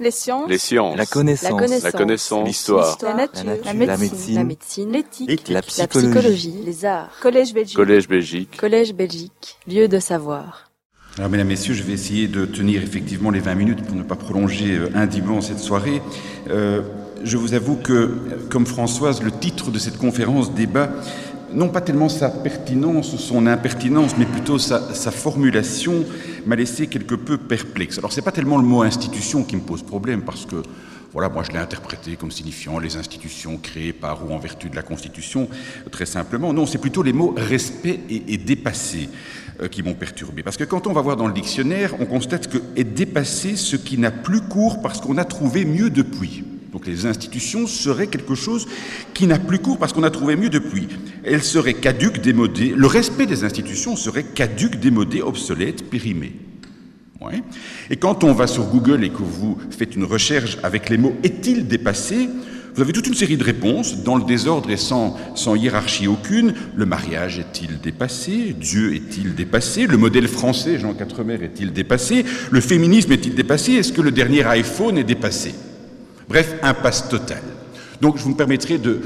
Les sciences. Les sciences. La connaissance. La connaissance. La connaissance. L'histoire. La nature. La La nature. médecine. La médecine. L'éthique. La La psychologie. Les arts. Collège Belgique. Collège Belgique. Collège Belgique. Lieu de savoir. Alors, mesdames, messieurs, je vais essayer de tenir effectivement les 20 minutes pour ne pas prolonger euh, indûment cette soirée. Euh, je vous avoue que, comme Françoise, le titre de cette conférence débat, non pas tellement sa pertinence ou son impertinence, mais plutôt sa, formulation, m'a laissé quelque peu perplexe. Alors, c'est pas tellement le mot institution qui me pose problème, parce que voilà, moi je l'ai interprété comme signifiant les institutions créées par ou en vertu de la Constitution, très simplement. Non, c'est plutôt les mots respect et, dépassé euh, qui m'ont perturbé. Parce que quand on va voir dans le dictionnaire, on constate que est dépassé ce qui n'a plus cours parce qu'on a trouvé mieux depuis. Donc les institutions seraient quelque chose qui n'a plus cours parce qu'on a trouvé mieux depuis. Elles seraient caduques, démodées. Le respect des institutions serait caduque, démodé, obsolète, périmé. Et quand on va sur Google et que vous faites une recherche avec les mots est-il dépassé, vous avez toute une série de réponses dans le désordre et sans, sans hiérarchie aucune. Le mariage est-il dépassé? Dieu est-il dépassé? Le modèle français, Jean Quatremer, est-il dépassé? Le féminisme est-il dépassé? Est-ce que le dernier iPhone est dépassé? Bref, impasse totale. Donc je vous me permettrai de...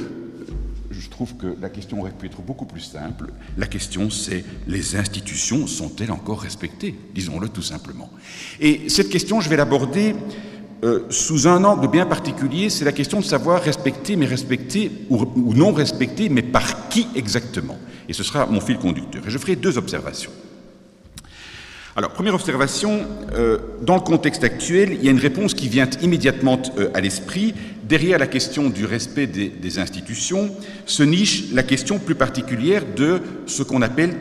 Je trouve que la question aurait pu être beaucoup plus simple. La question c'est les institutions sont-elles encore respectées? Disons-le tout simplement. Et cette question, je vais l'aborder euh, sous un angle bien particulier, c'est la question de savoir respecter, mais respecter ou, ou non respecter, mais par qui exactement? Et ce sera mon fil conducteur. Et je ferai deux observations. Alors, première observation, euh, dans le contexte actuel, il y a une réponse qui vient immédiatement euh, à l'esprit. Derrière la question du respect des, des, institutions se niche la question plus particulière de ce qu'on appelle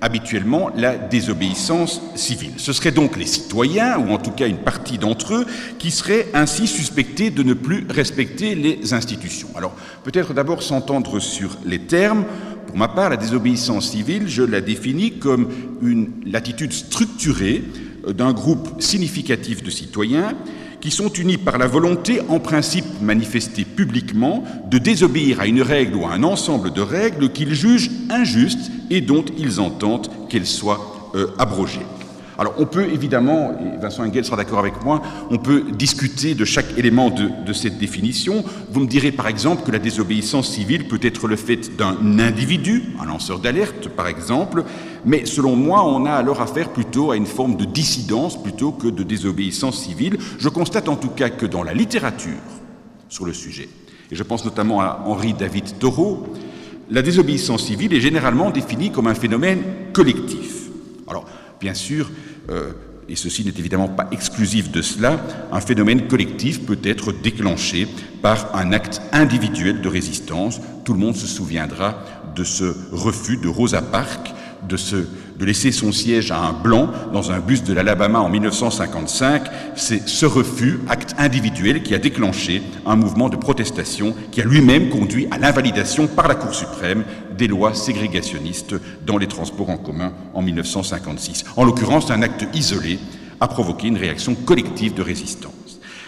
habituellement la désobéissance civile. Ce seraient donc les citoyens, ou en tout cas une partie d'entre eux, qui seraient ainsi suspectés de ne plus respecter les institutions. Alors, peut-être d'abord s'entendre sur les termes. Pour ma part, la désobéissance civile, je la définis comme une l'attitude structurée d'un groupe significatif de citoyens qui sont unis par la volonté, en principe manifestée publiquement, de désobéir à une règle ou à un ensemble de règles qu'ils jugent injustes et dont ils entendent qu'elles soient euh, abrogées. Alors on peut évidemment, et Vincent Engel sera d'accord avec moi, on peut discuter de chaque élément de, cette définition. Vous me direz par exemple que la désobéissance civile peut être le fait d'un individu, un lanceur d'alerte par exemple, mais selon moi on a alors affaire plutôt à une forme de dissidence plutôt que de désobéissance civile. Je constate en tout cas que dans la littérature sur le sujet, et je pense notamment à Henri David Thoreau, la désobéissance civile est généralement définie comme un phénomène collectif. Alors, bien sûr, et ceci n'est évidemment pas exclusif de cela, un phénomène collectif peut être déclenché par un acte individuel de résistance. Tout le monde se souviendra de ce refus de Rosa Parks de, se, de laisser son siège à un blanc dans un bus de l'Alabama en 1955. C'est ce refus, acte individuel, qui a déclenché un mouvement de protestation qui a lui-même conduit à l'invalidation par la Cour suprême des lois ségrégationnistes dans les transports en commun en 1956. En l'occurrence, un acte isolé a provoqué une réaction collective de résistance.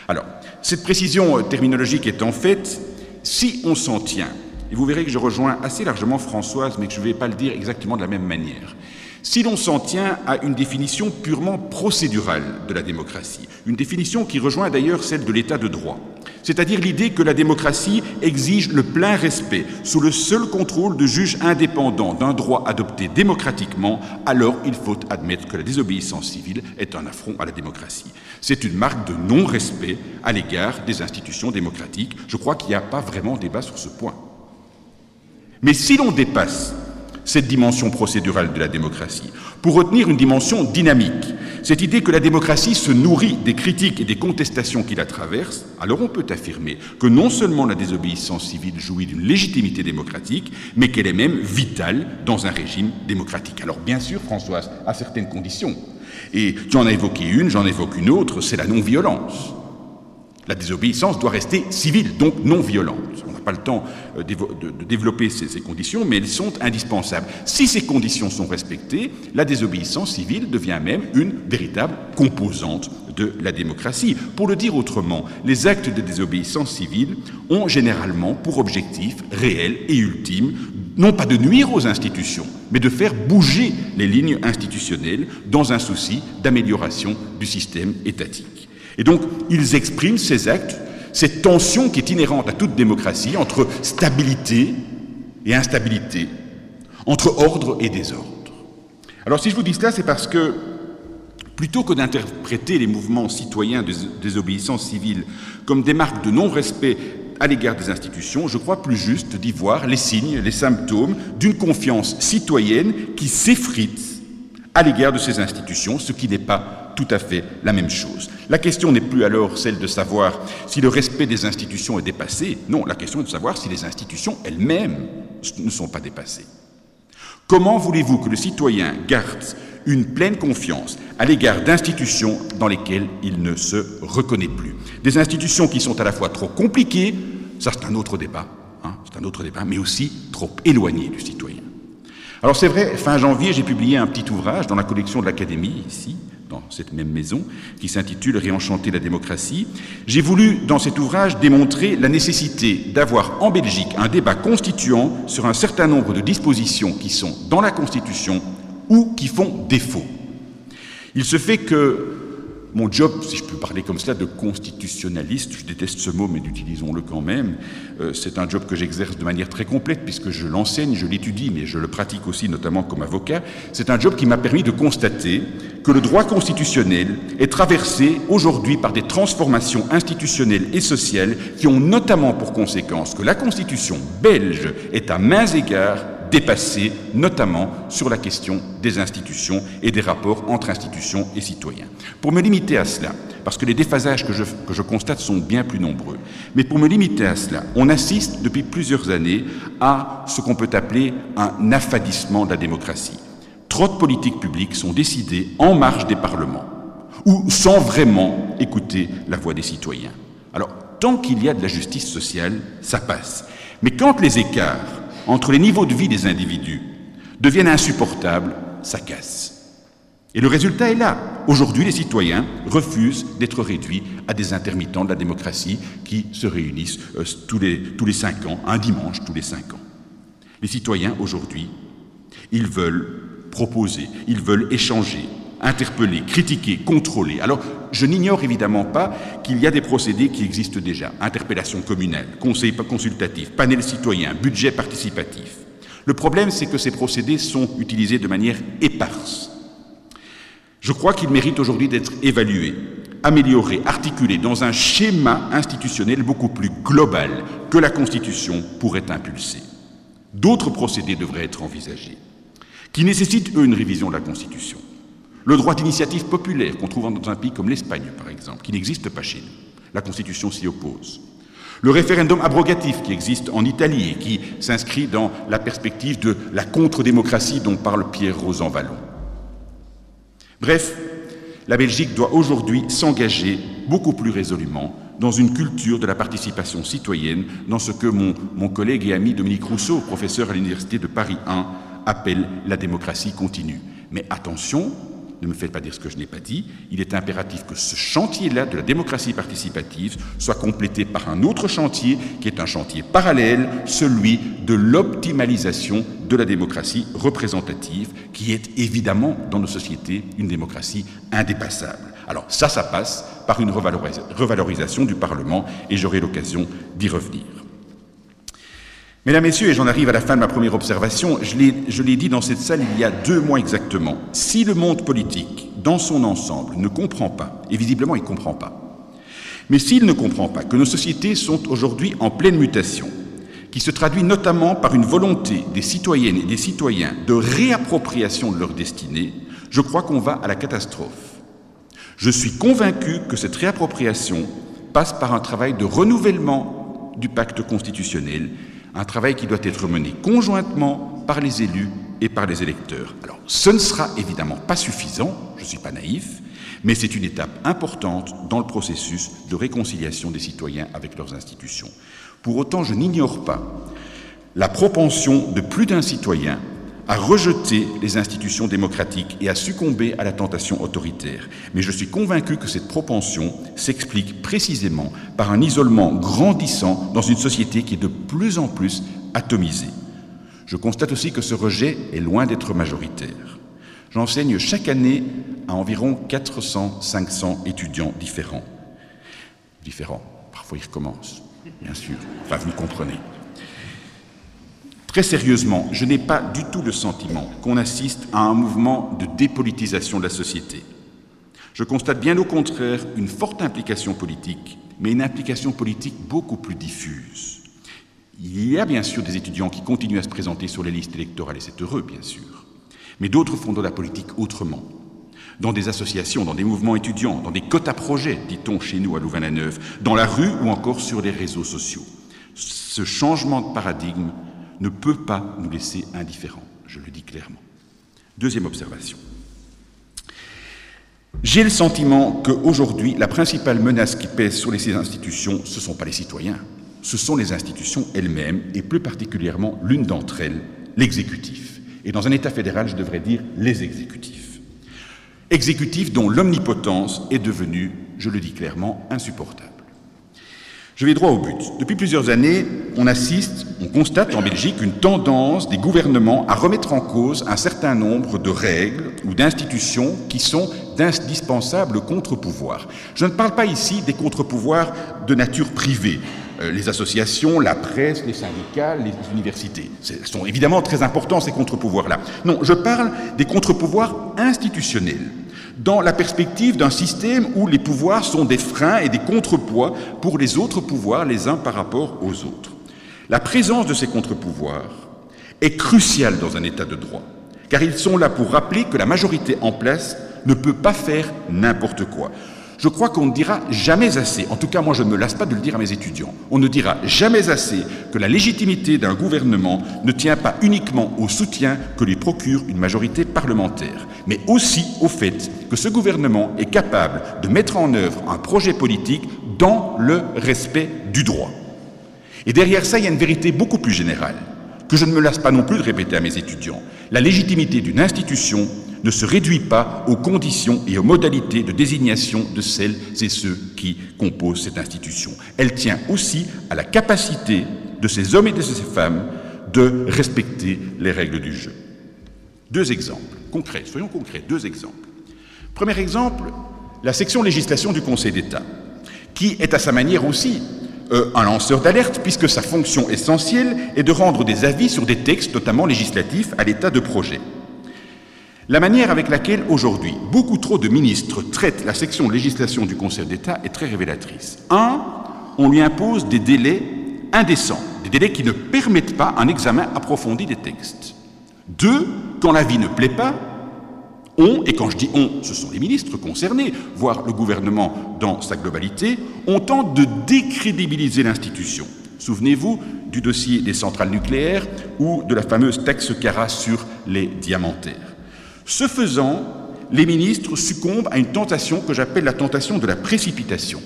Alors, cette précision terminologique étant faite, si on s'en tient et vous verrez que je rejoins assez largement Françoise, mais que je ne vais pas le dire exactement de la même manière. Si l'on s'en tient à une définition purement procédurale de la démocratie, une définition qui rejoint d'ailleurs celle de l'état de droit, c'est-à-dire l'idée que la démocratie exige le plein respect, sous le seul contrôle de juges indépendants d'un droit adopté démocratiquement, alors il faut admettre que la désobéissance civile est un affront à la démocratie. C'est une marque de non-respect à l'égard des institutions démocratiques. Je crois qu'il n'y a pas vraiment débat sur ce point. Mais si l'on dépasse cette dimension procédurale de la démocratie pour retenir une dimension dynamique, cette idée que la démocratie se nourrit des critiques et des contestations qui la traversent, alors on peut affirmer que non seulement la désobéissance civile jouit d'une légitimité démocratique, mais qu'elle est même vitale dans un régime démocratique. Alors bien sûr, Françoise, à certaines conditions. Et tu en as évoqué une, j'en évoque une autre, c'est la non-violence. La désobéissance doit rester civile, donc non violente. On n'a pas le temps de, de développer ces, conditions, mais elles sont indispensables. Si ces conditions sont respectées, la désobéissance civile devient même une véritable composante de la démocratie. Pour le dire autrement, les actes de désobéissance civile ont généralement pour objectif réel et ultime non pas de nuire aux institutions, mais de faire bouger les lignes institutionnelles dans un souci d'amélioration du système étatique. Et donc, ils expriment ces actes, cette tension qui est inhérente à toute démocratie entre stabilité et instabilité, entre ordre et désordre. Alors, si je vous dis cela, c'est parce que, plutôt que d'interpréter les mouvements citoyens de désobéissance civile comme des marques de non-respect à l'égard des institutions, je crois plus juste d'y voir les signes, les symptômes d'une confiance citoyenne qui s'effrite à l'égard de ces institutions, ce qui n'est pas tout à fait la même chose. La question n'est plus alors celle de savoir si le respect des institutions est dépassé, non, la question est de savoir si les institutions elles-mêmes ne sont pas dépassées. Comment voulez-vous que le citoyen garde une pleine confiance à l'égard d'institutions dans lesquelles il ne se reconnaît plus? Des institutions qui sont à la fois trop compliquées, ça c'est un autre débat, hein, c'est un autre débat, mais aussi trop éloignées du citoyen. Alors c'est vrai, fin janvier, j'ai publié un petit ouvrage dans la collection de l'Académie, ici, dans cette même maison, qui s'intitule Réenchanter la démocratie. J'ai voulu, dans cet ouvrage, démontrer la nécessité d'avoir en Belgique un débat constituant sur un certain nombre de dispositions qui sont dans la Constitution ou qui font défaut. Il se fait que mon job, si je peux parler comme cela, de constitutionnaliste, je déteste ce mot, mais utilisons-le quand même, euh, c'est un job que j'exerce de manière très complète puisque je l'enseigne, je l'étudie, mais je le pratique aussi notamment comme avocat. C'est un job qui m'a permis de constater que le droit constitutionnel est traversé aujourd'hui par des transformations institutionnelles et sociales qui ont notamment pour conséquence que la Constitution belge est à mains égards dépassé, notamment sur la question des institutions et des rapports entre institutions et citoyens. Pour me limiter à cela, parce que les déphasages que je, que je constate sont bien plus nombreux, mais pour me limiter à cela, on assiste depuis plusieurs années à ce qu'on peut appeler un affadissement de la démocratie. Trop de politiques publiques sont décidées en marge des parlements, ou sans vraiment écouter la voix des citoyens. Alors, tant qu'il y a de la justice sociale, ça passe. Mais quand les écarts entre les niveaux de vie des individus deviennent insupportables, ça casse. Et le résultat est là. Aujourd'hui, les citoyens refusent d'être réduits à des intermittents de la démocratie qui se réunissent euh, tous, les, tous les cinq ans, un dimanche tous les cinq ans. Les citoyens, aujourd'hui, ils veulent proposer, ils veulent échanger, interpeller, critiquer, contrôler. Alors, je n'ignore évidemment pas qu'il y a des procédés qui existent déjà. Interpellation communale, conseil consultatif, panel citoyen, budget participatif. Le problème, c'est que ces procédés sont utilisés de manière éparse. Je crois qu'ils méritent aujourd'hui d'être évalués, améliorés, articulés dans un schéma institutionnel beaucoup plus global que la Constitution pourrait impulser. D'autres procédés devraient être envisagés, qui nécessitent, eux, une révision de la Constitution. Le droit d'initiative populaire qu'on trouve dans un pays comme l'Espagne, par exemple, qui n'existe pas chez nous. La Constitution s'y oppose. Le référendum abrogatif qui existe en Italie et qui s'inscrit dans la perspective de la contre-démocratie dont parle Pierre Rosanvallon. Bref, la Belgique doit aujourd'hui s'engager beaucoup plus résolument dans une culture de la participation citoyenne, dans ce que mon, mon collègue et ami Dominique Rousseau, professeur à l'Université de Paris 1, appelle la démocratie continue. Mais attention, ne me faites pas dire ce que je n'ai pas dit, il est impératif que ce chantier-là de la démocratie participative soit complété par un autre chantier qui est un chantier parallèle, celui de l'optimalisation de la démocratie représentative, qui est évidemment dans nos sociétés une démocratie indépassable. Alors ça, ça passe par une revalorisation du Parlement et j'aurai l'occasion d'y revenir. Mesdames, Messieurs, et j'en arrive à la fin de ma première observation, je l'ai dit dans cette salle il y a deux mois exactement, si le monde politique, dans son ensemble, ne comprend pas, et visiblement il ne comprend pas, mais s'il ne comprend pas que nos sociétés sont aujourd'hui en pleine mutation, qui se traduit notamment par une volonté des citoyennes et des citoyens de réappropriation de leur destinée, je crois qu'on va à la catastrophe. Je suis convaincu que cette réappropriation passe par un travail de renouvellement du pacte constitutionnel un travail qui doit être mené conjointement par les élus et par les électeurs. Alors, ce ne sera évidemment pas suffisant, je ne suis pas naïf, mais c'est une étape importante dans le processus de réconciliation des citoyens avec leurs institutions. Pour autant, je n'ignore pas la propension de plus d'un citoyen à rejeter les institutions démocratiques et à succomber à la tentation autoritaire. Mais je suis convaincu que cette propension s'explique précisément par un isolement grandissant dans une société qui est de plus en plus atomisée. Je constate aussi que ce rejet est loin d'être majoritaire. J'enseigne chaque année à environ 400-500 étudiants différents différent. Parfois, il recommence, bien sûr. Vous comprenez. Très sérieusement, je n'ai pas du tout le sentiment qu'on assiste à un mouvement de dépolitisation de la société. Je constate bien au contraire une forte implication politique, mais une implication politique beaucoup plus diffuse. Il y a bien sûr des étudiants qui continuent à se présenter sur les listes électorales, et c'est heureux, bien sûr. Mais d'autres font de la politique autrement. Dans des associations, dans des mouvements étudiants, dans des quotes à projets, dit-on chez nous à Louvain-la-Neuve, dans la rue ou encore sur les réseaux sociaux. Ce changement de paradigme ne peut pas nous laisser indifférents, je le dis clairement. Deuxième observation. J'ai le sentiment qu'aujourd'hui, la principale menace qui pèse sur ces institutions, ce ne sont pas les citoyens, ce sont les institutions elles-mêmes, et plus particulièrement l'une d'entre elles, l'exécutif. Et dans un État fédéral, je devrais dire les exécutifs. Exécutifs dont l'omnipotence est devenue, je le dis clairement, insupportable. Je vais droit au but. Depuis plusieurs années, on assiste, on constate en Belgique une tendance des gouvernements à remettre en cause un certain nombre de règles ou d'institutions qui sont d'indispensables contre-pouvoirs. Je ne parle pas ici des contre-pouvoirs de nature privée, euh, les associations, la presse, les syndicats, les universités. Ce sont évidemment très importants ces contre-pouvoirs-là. Non, je parle des contre-pouvoirs institutionnels dans la perspective d'un système où les pouvoirs sont des freins et des contrepoids pour les autres pouvoirs les uns par rapport aux autres. La présence de ces contre-pouvoirs est cruciale dans un État de droit, car ils sont là pour rappeler que la majorité en place ne peut pas faire n'importe quoi. Je crois qu'on ne dira jamais assez, en tout cas moi je ne me lasse pas de le dire à mes étudiants, on ne dira jamais assez que la légitimité d'un gouvernement ne tient pas uniquement au soutien que lui procure une majorité parlementaire, mais aussi au fait que ce gouvernement est capable de mettre en œuvre un projet politique dans le respect du droit. Et derrière ça, il y a une vérité beaucoup plus générale, que je ne me lasse pas non plus de répéter à mes étudiants. La légitimité d'une institution ne se réduit pas aux conditions et aux modalités de désignation de celles et ceux qui composent cette institution. Elle tient aussi à la capacité de ces hommes et de ces femmes de respecter les règles du jeu. Deux exemples concrets, soyons concrets, deux exemples. Premier exemple, la section législation du Conseil d'État, qui est à sa manière aussi euh, un lanceur d'alerte, puisque sa fonction essentielle est de rendre des avis sur des textes, notamment législatifs, à l'état de projet. La manière avec laquelle aujourd'hui beaucoup trop de ministres traitent la section législation du Conseil d'État est très révélatrice. Un, on lui impose des délais indécents, des délais qui ne permettent pas un examen approfondi des textes. Deux, quand l'avis ne plaît pas, on, et quand je dis on, ce sont les ministres concernés, voire le gouvernement dans sa globalité, on tente de décrédibiliser l'institution. Souvenez-vous du dossier des centrales nucléaires ou de la fameuse taxe Cara sur les diamantaires. Ce faisant, les ministres succombent à une tentation que j'appelle la tentation de la précipitation.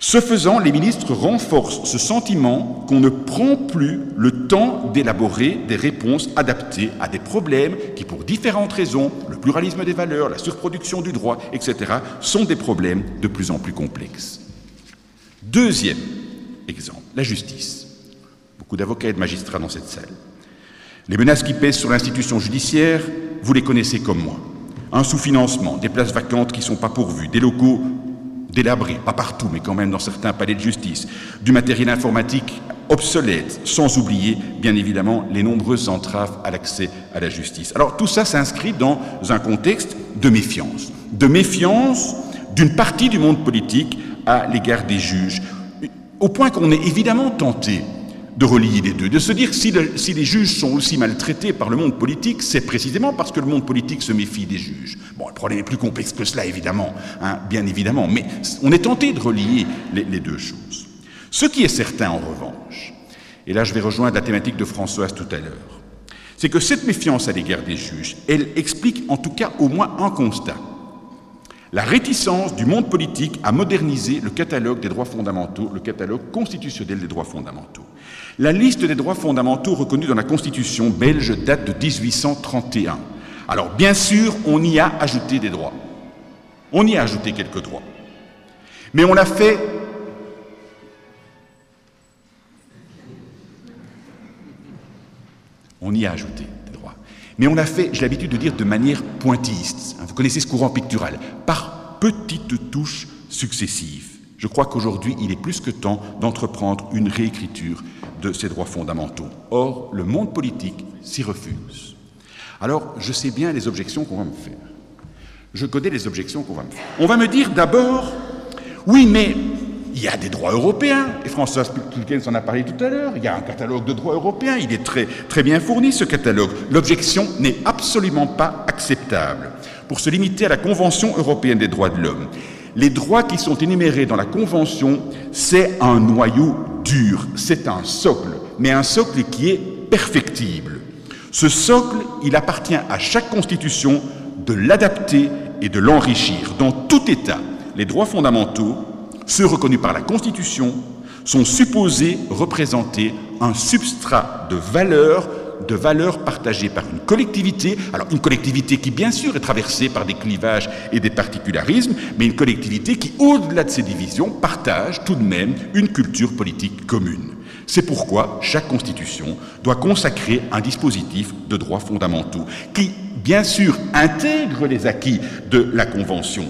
Ce faisant, les ministres renforcent ce sentiment qu'on ne prend plus le temps d'élaborer des réponses adaptées à des problèmes qui, pour différentes raisons, le pluralisme des valeurs, la surproduction du droit, etc., sont des problèmes de plus en plus complexes. Deuxième exemple, la justice. Beaucoup d'avocats et de magistrats dans cette salle. Les menaces qui pèsent sur l'institution judiciaire, vous les connaissez comme moi. Un sous-financement, des places vacantes qui ne sont pas pourvues, des locaux délabrés, pas partout, mais quand même dans certains palais de justice, du matériel informatique obsolète, sans oublier, bien évidemment, les nombreuses entraves à l'accès à la justice. Alors tout ça s'inscrit dans un contexte de méfiance. De méfiance d'une partie du monde politique à l'égard des juges, au point qu'on est évidemment tenté de relier les deux, de se dire si, les juges sont aussi maltraités par le monde politique, c'est précisément parce que le monde politique se méfie des juges. Bon, le problème est plus complexe que cela, évidemment, hein, bien évidemment, mais on est tenté de relier les deux choses. Ce qui est certain, en revanche, et là je vais rejoindre la thématique de Françoise tout à l'heure, c'est que cette méfiance à l'égard des juges, elle explique en tout cas au moins un constat la réticence du monde politique à moderniser le catalogue des droits fondamentaux, le catalogue constitutionnel des droits fondamentaux. La liste des droits fondamentaux reconnus dans la Constitution belge date de 1831. Alors bien sûr, on y a ajouté des droits. On y a ajouté quelques droits. Mais on l'a fait On y a ajouté. Mais on l'a fait, j'ai l'habitude de dire, de manière pointilliste. Vous connaissez ce courant pictural. Par petites touches successives. Je crois qu'aujourd'hui, il est plus que temps d'entreprendre une réécriture de ces droits fondamentaux. Or, le monde politique s'y refuse. Alors, je sais bien les objections qu'on va me faire. Je connais les objections qu'on va me faire. On va me dire d'abord, oui, mais il y a des droits européens, et François Spilkens en a parlé tout à l'heure, il y a un catalogue de droits européens, il est très, très bien fourni ce catalogue. L'objection n'est absolument pas acceptable. Pour se limiter à la Convention européenne des droits de l'homme, les droits qui sont énumérés dans la Convention, c'est un noyau dur, c'est un socle, mais un socle qui est perfectible. Ce socle, il appartient à chaque constitution de l'adapter et de l'enrichir. Dans tout État, les droits fondamentaux, ceux reconnus par la Constitution, sont supposés représenter un substrat de valeurs de valeurs partagées par une collectivité, alors une collectivité qui bien sûr est traversée par des clivages et des particularismes, mais une collectivité qui, au-delà de ces divisions, partage tout de même une culture politique commune. C'est pourquoi chaque constitution doit consacrer un dispositif de droits fondamentaux qui, bien sûr, intègre les acquis de la Convention,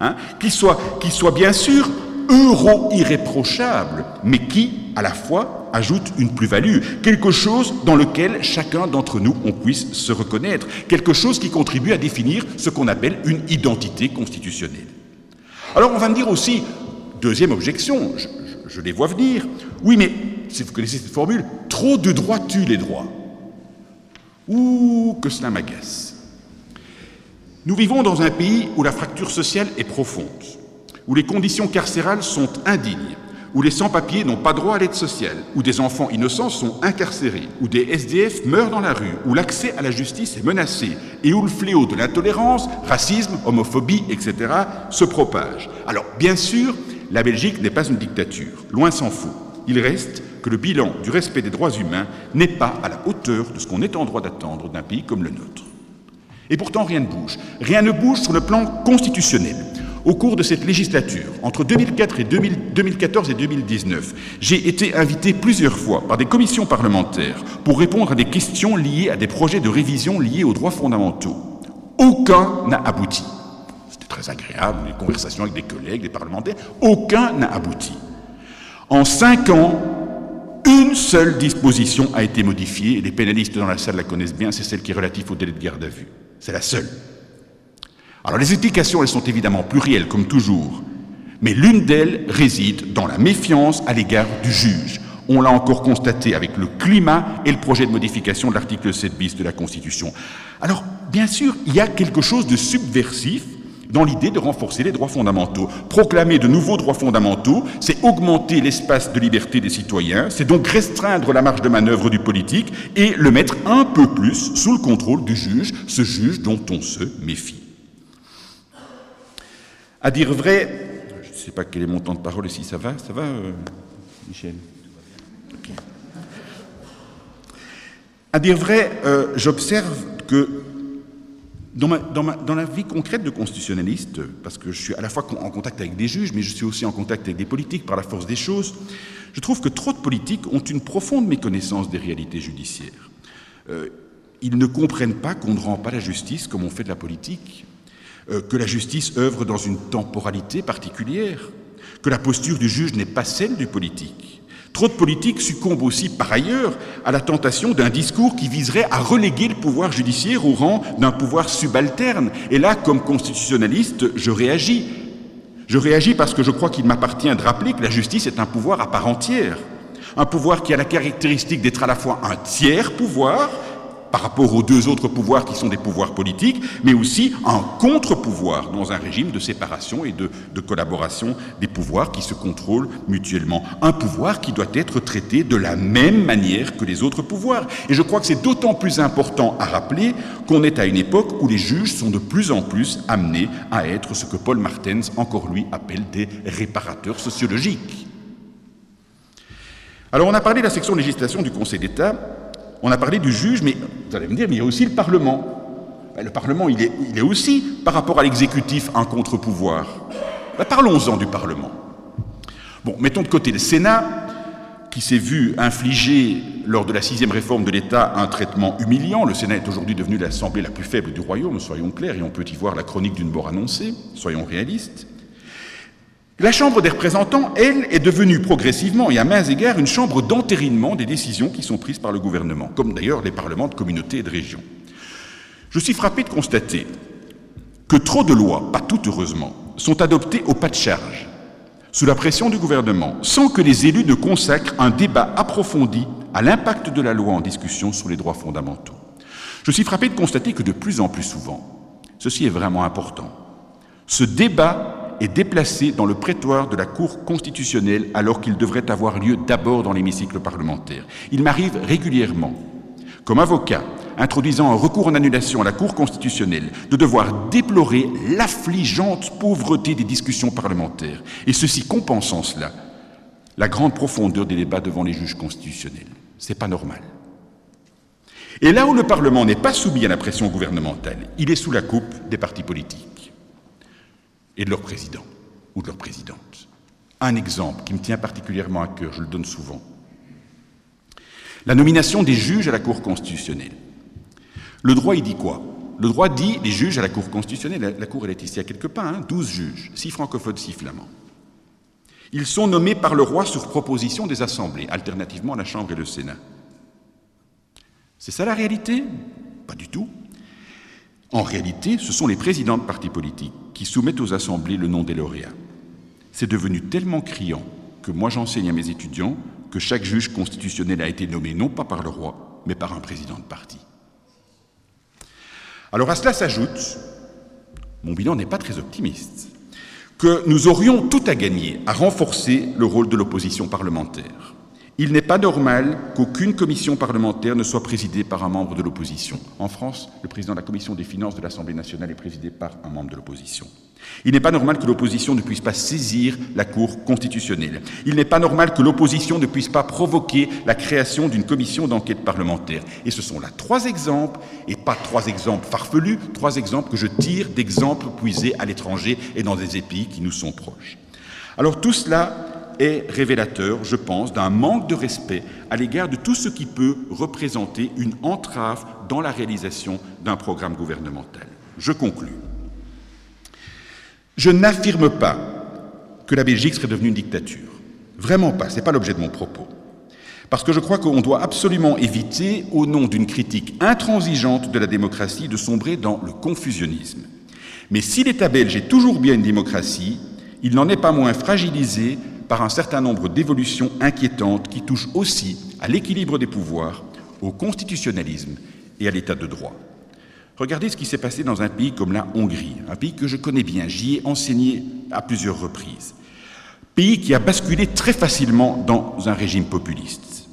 hein, qui, soit, qui soit bien sûr euro-irréprochable, mais qui, à la fois, ajoute une plus-value, quelque chose dans lequel chacun d'entre nous on puisse se reconnaître, quelque chose qui contribue à définir ce qu'on appelle une identité constitutionnelle. Alors on va me dire aussi, deuxième objection, je, les vois venir, oui mais, si vous connaissez cette formule, trop de droits tue les droits. Ouh, que cela m'agace. Nous vivons dans un pays où la fracture sociale est profonde où les conditions carcérales sont indignes, où les sans-papiers n'ont pas droit à l'aide sociale, où des enfants innocents sont incarcérés, où des SDF meurent dans la rue, où l'accès à la justice est menacé, et où le fléau de l'intolérance, racisme, homophobie, etc., se propage. Alors, bien sûr, la Belgique n'est pas une dictature, loin s'en faut. Il reste que le bilan du respect des droits humains n'est pas à la hauteur de ce qu'on est en droit d'attendre d'un pays comme le nôtre. Et pourtant, rien ne bouge. Rien ne bouge sur le plan constitutionnel. Au cours de cette législature, entre 2004 et 2014 et 2019, j'ai été invité plusieurs fois par des commissions parlementaires pour répondre à des questions liées à des projets de révision liés aux droits fondamentaux. Aucun n'a abouti. C'était très agréable, les conversations avec des collègues, des parlementaires. Aucun n'a abouti. En cinq ans, une seule disposition a été modifiée, et les pénalistes dans la salle la connaissent bien, c'est celle qui est relative au délai de garde à vue. C'est la seule. Alors les explications, elles sont évidemment plurielles, comme toujours, mais l'une d'elles réside dans la méfiance à l'égard du juge. On l'a encore constaté avec le climat et le projet de modification de l'article 7 bis de la Constitution. Alors, bien sûr, il y a quelque chose de subversif dans l'idée de renforcer les droits fondamentaux. Proclamer de nouveaux droits fondamentaux, c'est augmenter l'espace de liberté des citoyens, c'est donc restreindre la marge de manœuvre du politique et le mettre un peu plus sous le contrôle du juge, ce juge dont on se méfie. À dire vrai, je ne sais pas quel est mon temps de parole ici, ça va Ça va, euh, Michel À dire vrai, euh, j'observe que dans, dans, la vie concrète de constitutionnaliste, parce que je suis à la fois en contact avec des juges, mais je suis aussi en contact avec des politiques par la force des choses, je trouve que trop de politiques ont une profonde méconnaissance des réalités judiciaires. Euh, ils ne comprennent pas qu'on ne rend pas la justice comme on fait de la politique. Euh, que la justice œuvre dans une temporalité particulière, que la posture du juge n'est pas celle du politique. Trop de politiques succombent aussi, par ailleurs, à la tentation d'un discours qui viserait à reléguer le pouvoir judiciaire au rang d'un pouvoir subalterne. Et là, comme constitutionnaliste, je réagis. Je réagis parce que je crois qu'il m'appartient de rappeler que la justice est un pouvoir à part entière. Un pouvoir qui a la caractéristique d'être à la fois un tiers pouvoir par rapport aux deux autres pouvoirs qui sont des pouvoirs politiques, mais aussi un contre-pouvoir dans un régime de séparation et de, collaboration des pouvoirs qui se contrôlent mutuellement. Un pouvoir qui doit être traité de la même manière que les autres pouvoirs. Et je crois que c'est d'autant plus important à rappeler qu'on est à une époque où les juges sont de plus en plus amenés à être ce que Paul Martens, encore lui, appelle des réparateurs sociologiques. Alors on a parlé de la section législation du Conseil d'État on a parlé du juge, mais vous allez me dire, mais il y a aussi le Parlement. Ben, le Parlement, il est, aussi, par rapport à l'exécutif, un contre-pouvoir. Ben, parlons-en du Parlement. Bon, mettons de côté le Sénat, qui s'est vu infliger, lors de la sixième réforme de l'État, un traitement humiliant. Le Sénat est aujourd'hui devenu l'assemblée la plus faible du royaume, soyons clairs, et on peut y voir la chronique d'une mort annoncée, soyons réalistes. La Chambre des représentants, elle, est devenue progressivement et à mains égards une chambre d'entérinement des décisions qui sont prises par le gouvernement, comme d'ailleurs les parlements de communautés et de régions. Je suis frappé de constater que trop de lois, pas toutes heureusement, sont adoptées au pas de charge, sous la pression du gouvernement, sans que les élus ne consacrent un débat approfondi à l'impact de la loi en discussion sur les droits fondamentaux. Je suis frappé de constater que de plus en plus souvent, ceci est vraiment important, ce débat est déplacé dans le prétoire de la Cour constitutionnelle alors qu'il devrait avoir lieu d'abord dans l'hémicycle parlementaire. Il m'arrive régulièrement, comme avocat, introduisant un recours en annulation à la Cour constitutionnelle, de devoir déplorer l'affligeante pauvreté des discussions parlementaires, et ceci compensant cela, la grande profondeur des débats devant les juges constitutionnels. C'est pas normal. Et là où le Parlement n'est pas soumis à la pression gouvernementale, il est sous la coupe des partis politiques et de leurs présidents ou de leurs présidentes. Un exemple qui me tient particulièrement à cœur, je le donne souvent. La nomination des juges à la Cour constitutionnelle. Le droit, il dit quoi? Le droit dit les juges à la Cour constitutionnelle. La, Cour, elle est ici à quelques pas, hein, 12 juges, 6 francophones, 6 flamands. Ils sont nommés par le roi sur proposition des assemblées, alternativement la Chambre et le Sénat. C'est ça la réalité? Pas du tout. En réalité, ce sont les présidents de partis politiques qui soumettent aux assemblées le nom des lauréats. C'est devenu tellement criant que moi j'enseigne à mes étudiants que chaque juge constitutionnel a été nommé non pas par le roi, mais par un président de parti. Alors à cela s'ajoute, mon bilan n'est pas très optimiste, que nous aurions tout à gagner à renforcer le rôle de l'opposition parlementaire. Il n'est pas normal qu'aucune commission parlementaire ne soit présidée par un membre de l'opposition. En France, le président de la commission des finances de l'Assemblée nationale est présidé par un membre de l'opposition. Il n'est pas normal que l'opposition ne puisse pas saisir la Cour constitutionnelle. Il n'est pas normal que l'opposition ne puisse pas provoquer la création d'une commission d'enquête parlementaire. Et ce sont là trois exemples, et pas trois exemples farfelus, trois exemples que je tire d'exemples puisés à l'étranger et dans des pays qui nous sont proches. Alors tout cela est révélateur, je pense, d'un manque de respect à l'égard de tout ce qui peut représenter une entrave dans la réalisation d'un programme gouvernemental. Je conclus. Je n'affirme pas que la Belgique serait devenue une dictature. Vraiment pas, ce n'est pas l'objet de mon propos. Parce que je crois qu'on doit absolument éviter, au nom d'une critique intransigeante de la démocratie, de sombrer dans le confusionnisme. Mais si l'État belge est toujours bien une démocratie, il n'en est pas moins fragilisé par un certain nombre d'évolutions inquiétantes qui touchent aussi à l'équilibre des pouvoirs, au constitutionnalisme et à l'état de droit. Regardez ce qui s'est passé dans un pays comme la Hongrie, un pays que je connais bien, j'y ai enseigné à plusieurs reprises. Pays qui a basculé très facilement dans un régime populiste.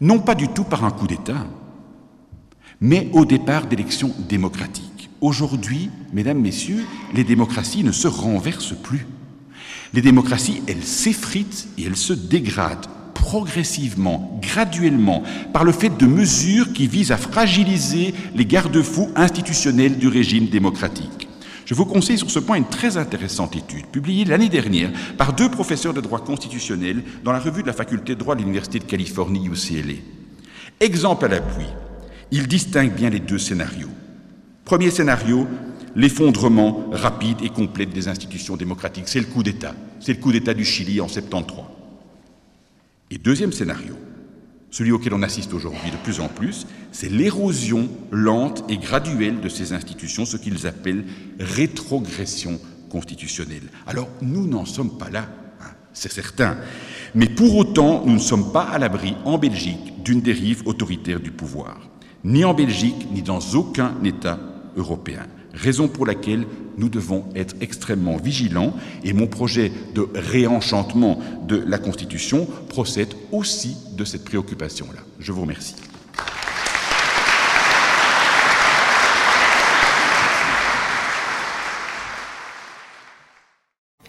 Non pas du tout par un coup d'État, mais au départ d'élections démocratiques. Aujourd'hui, mesdames, messieurs, les démocraties ne se renversent plus. Les démocraties, elles s'effritent et elles se dégradent progressivement, graduellement, par le fait de mesures qui visent à fragiliser les garde-fous institutionnels du régime démocratique. Je vous conseille sur ce point une très intéressante étude, publiée l'année dernière par deux professeurs de droit constitutionnel dans la revue de la faculté de droit de l'Université de Californie, UCLA. Exemple à l'appui, ils distinguent bien les deux scénarios. Premier scénario, l'effondrement rapide et complet des institutions démocratiques. C'est le coup d'État. C'est le coup d'État du Chili en 73. Et deuxième scénario, celui auquel on assiste aujourd'hui de plus en plus, c'est l'érosion lente et graduelle de ces institutions, ce qu'ils appellent rétrogression constitutionnelle. Alors nous n'en sommes pas là, hein, c'est certain, mais pour autant nous ne sommes pas à l'abri en Belgique d'une dérive autoritaire du pouvoir, ni en Belgique, ni dans aucun État européen raison pour laquelle nous devons être extrêmement vigilants et mon projet de réenchantement de la Constitution procède aussi de cette préoccupation-là. Je vous remercie.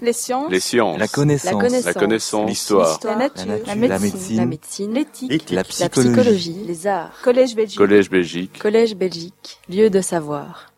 Les sciences. La connaissance. La connaissance. L'histoire. La, nature. La médecine. La médecine. L'éthique. La, psychologie. Les arts. Collège Belgique. Collège Belgique. Collège Belgique. Lieu de savoir.